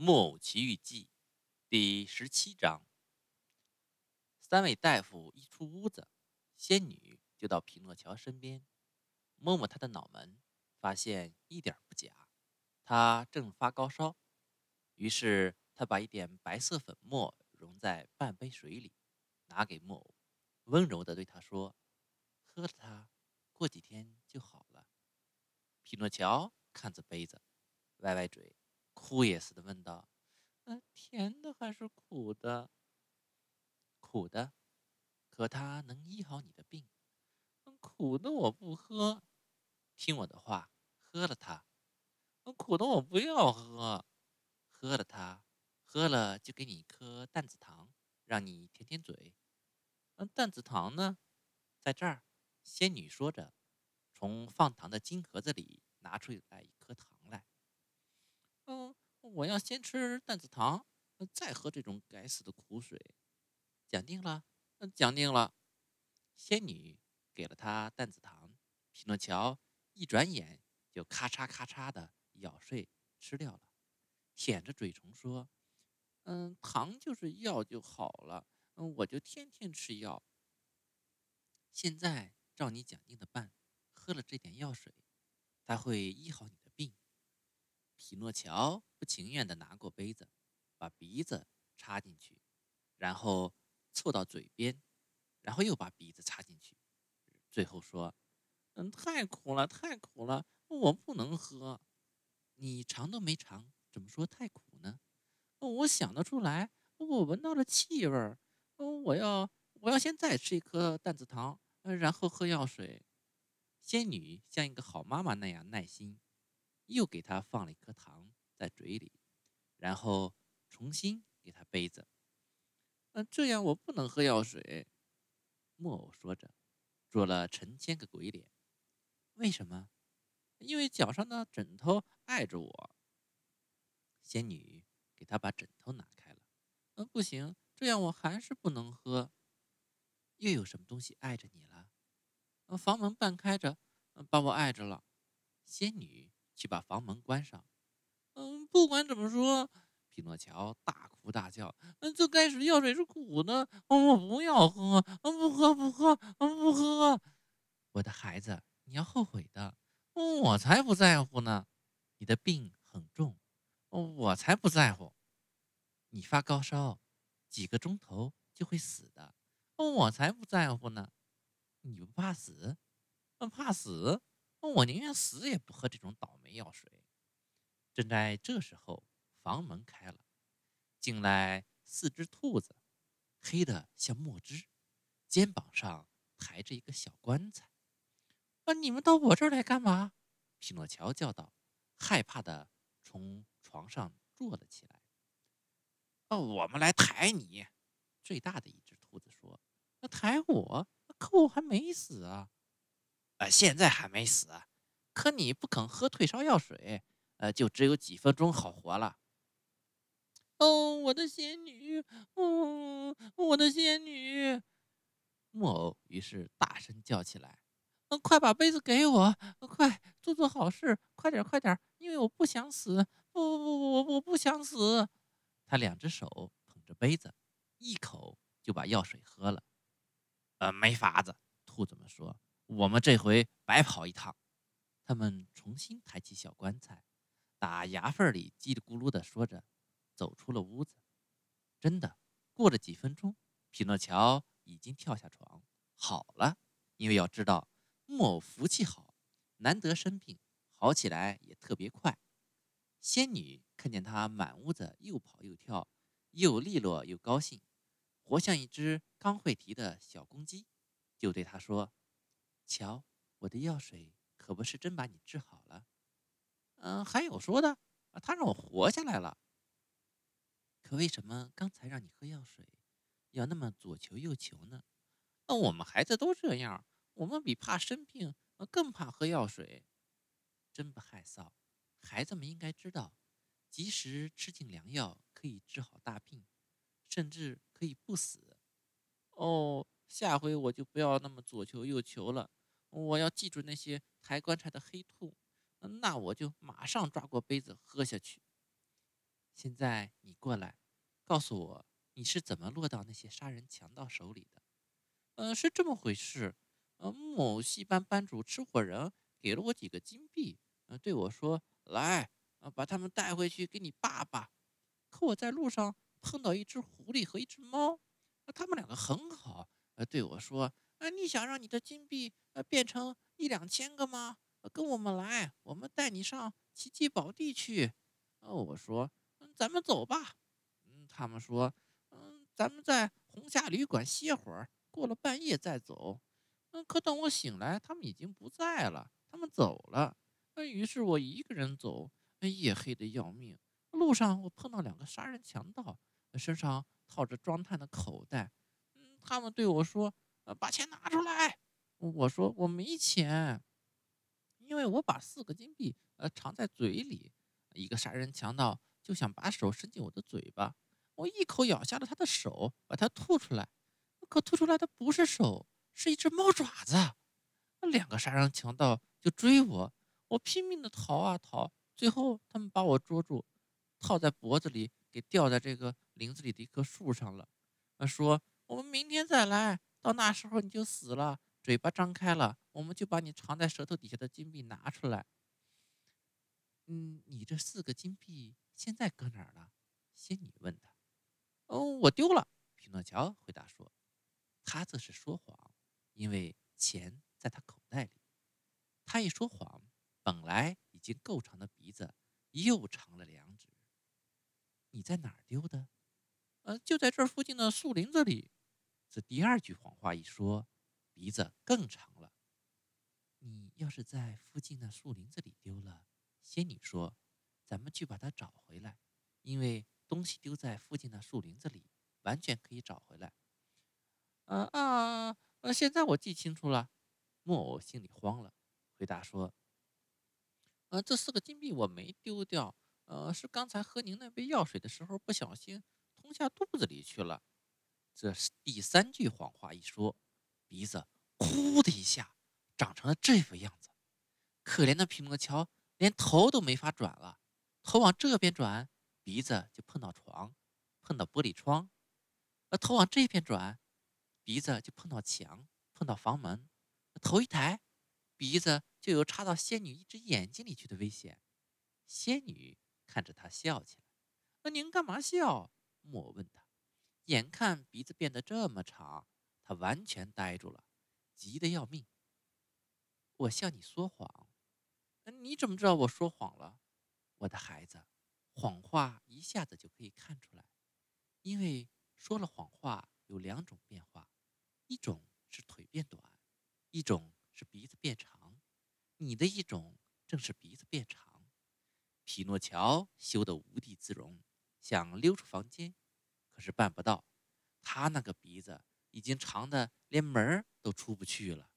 《木偶奇遇记》第十七章。三位大夫一出屋子，仙女就到匹诺乔身边，摸摸他的脑门，发现一点不假，他正发高烧。于是他把一点白色粉末溶在半杯水里，拿给木偶，温柔地对他说：“喝了它，过几天就好了。”匹诺乔看着杯子，歪歪嘴。哭也似的问道：“嗯，甜的还是苦的？苦的，可它能医好你的病。苦的我不喝，听我的话，喝了它。苦的我不要喝，喝了它，喝了就给你一颗淡子糖，让你舔舔嘴。嗯，淡子糖呢，在这儿。”仙女说着，从放糖的金盒子里拿出来一颗糖。嗯，我要先吃淡子糖，再喝这种该死的苦水。讲定了，讲定了。仙女给了他淡子糖，匹诺乔一转眼就咔嚓咔嚓的咬碎吃掉了，舔着嘴唇说：“嗯，糖就是药就好了，嗯，我就天天吃药。现在照你讲定的办，喝了这点药水，他会医好你的。”匹诺乔不情愿地拿过杯子，把鼻子插进去，然后凑到嘴边，然后又把鼻子插进去，最后说：“嗯，太苦了，太苦了，我不能喝。你尝都没尝，怎么说太苦呢？我想得出来，我闻到了气味儿。我要，我要先再吃一颗淡子糖，然后喝药水。”仙女像一个好妈妈那样耐心。又给他放了一颗糖在嘴里，然后重新给他杯子。嗯，这样我不能喝药水。木偶说着，做了成千个鬼脸。为什么？因为脚上的枕头碍着我。仙女给他把枕头拿开了。嗯，不行，这样我还是不能喝。又有什么东西碍着你了？嗯，房门半开着，把我碍着了。仙女。去把房门关上。嗯，不管怎么说，匹诺乔大哭大叫。嗯，最开始药水是苦的，我不要喝，不喝，不喝，不喝。我的孩子，你要后悔的。我才不在乎呢。你的病很重，我才不在乎。你发高烧，几个钟头就会死的。我才不在乎呢。你不怕死？怕死？我宁愿死也不喝这种倒霉药水。正在这时候，房门开了，进来四只兔子，黑的像墨汁，肩膀上抬着一个小棺材。啊！你们到我这儿来干嘛？匹诺乔叫道，害怕的从床上坐了起来。哦，我们来抬你。最大的一只兔子说：“那抬我？可我还没死啊！”呃，现在还没死，可你不肯喝退烧药水，呃，就只有几分钟好活了。哦，我的仙女，哦，我的仙女！木偶于是大声叫起来：“嗯，快把杯子给我，快做做好事，快点，快点，因为我不想死，不不不，我我不想死。”他两只手捧着杯子，一口就把药水喝了。呃，没法子，兔子们说。我们这回白跑一趟。他们重新抬起小棺材，打牙缝里叽里咕噜地说着，走出了屋子。真的，过了几分钟，匹诺乔已经跳下床，好了。因为要知道，木偶福气好，难得生病，好起来也特别快。仙女看见他满屋子又跑又跳，又利落又高兴，活像一只刚会啼的小公鸡，就对他说。瞧，我的药水可不是真把你治好了。嗯，还有说的，他让我活下来了。可为什么刚才让你喝药水，要那么左求右求呢？那我们孩子都这样，我们比怕生病，更怕喝药水。真不害臊！孩子们应该知道，及时吃进良药可以治好大病，甚至可以不死。哦，下回我就不要那么左求右求了。我要记住那些抬棺材的黑兔，那我就马上抓过杯子喝下去。现在你过来，告诉我你是怎么落到那些杀人强盗手里的？嗯，是这么回事。呃，某戏班班主吃火人给了我几个金币，呃，对我说：“来，呃，把他们带回去给你爸爸。”可我在路上碰到一只狐狸和一只猫，他们两个很好，呃，对我说：“呃，你想让你的金币呃变成一两千个吗？跟我们来，我们带你上奇迹宝地去。”哦，我说：“嗯，咱们走吧。”嗯，他们说：“嗯，咱们在红霞旅馆歇会儿，过了半夜再走。”嗯，可等我醒来，他们已经不在了，他们走了。那于是我一个人走，夜黑的要命。路上我碰到两个杀人强盗，身上套着装炭的口袋。嗯，他们对我说：“把钱拿出来。”我说：“我没钱，因为我把四个金币呃藏在嘴里。”一个杀人强盗就想把手伸进我的嘴巴，我一口咬下了他的手，把它吐出来。可吐出来的不是手。是一只猫爪子，那两个杀人强盗就追我，我拼命的逃啊逃，最后他们把我捉住，套在脖子里，给吊在这个林子里的一棵树上了。他说：“我们明天再来，到那时候你就死了，嘴巴张开了，我们就把你藏在舌头底下的金币拿出来。”嗯，你这四个金币现在搁哪儿了？仙女问他。哦，我丢了。匹诺乔回答说：“他这是说谎。”因为钱在他口袋里，他一说谎，本来已经够长的鼻子又长了两指。你在哪儿丢的？呃，就在这附近的树林子里。这第二句谎话一说，鼻子更长了。你要是在附近的树林子里丢了，仙女说，咱们去把它找回来，因为东西丢在附近的树林子里，完全可以找回来。啊啊！呃，现在我记清楚了。木偶心里慌了，回答说：“呃，这四个金币我没丢掉，呃，是刚才喝您那杯药水的时候不小心吞下肚子里去了。”这是第三句谎话一说，鼻子呼的一下长成了这副样子。可怜的匹诺乔连头都没法转了，头往这边转，鼻子就碰到床，碰到玻璃窗；而头往这边转。鼻子就碰到墙，碰到房门，头一抬，鼻子就有插到仙女一只眼睛里去的危险。仙女看着他笑起来。那您干嘛笑？莫问他。眼看鼻子变得这么长，他完全呆住了，急得要命。我向你说谎。你怎么知道我说谎了？我的孩子，谎话一下子就可以看出来，因为说了谎话有两种变化。一种是腿变短，一种是鼻子变长。你的一种正是鼻子变长。匹诺乔羞得无地自容，想溜出房间，是办不到。他那个鼻子已经长的连门都出不去了。